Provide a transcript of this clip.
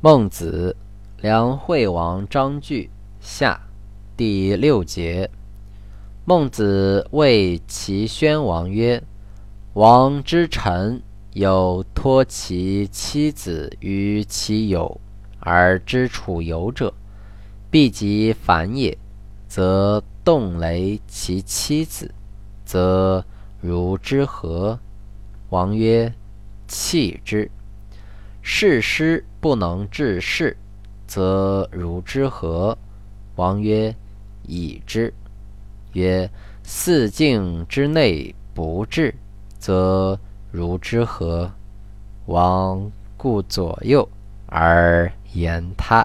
孟子，梁惠王章句下第六节。孟子谓齐宣王曰：“王之臣有托其妻子于其友而知处游者，必及反也，则动雷其妻子，则如之何？”王曰：“弃之。”事师不能治事，则如之何？王曰：已之。曰：四境之内不治，则如之何？王顾左右而言他。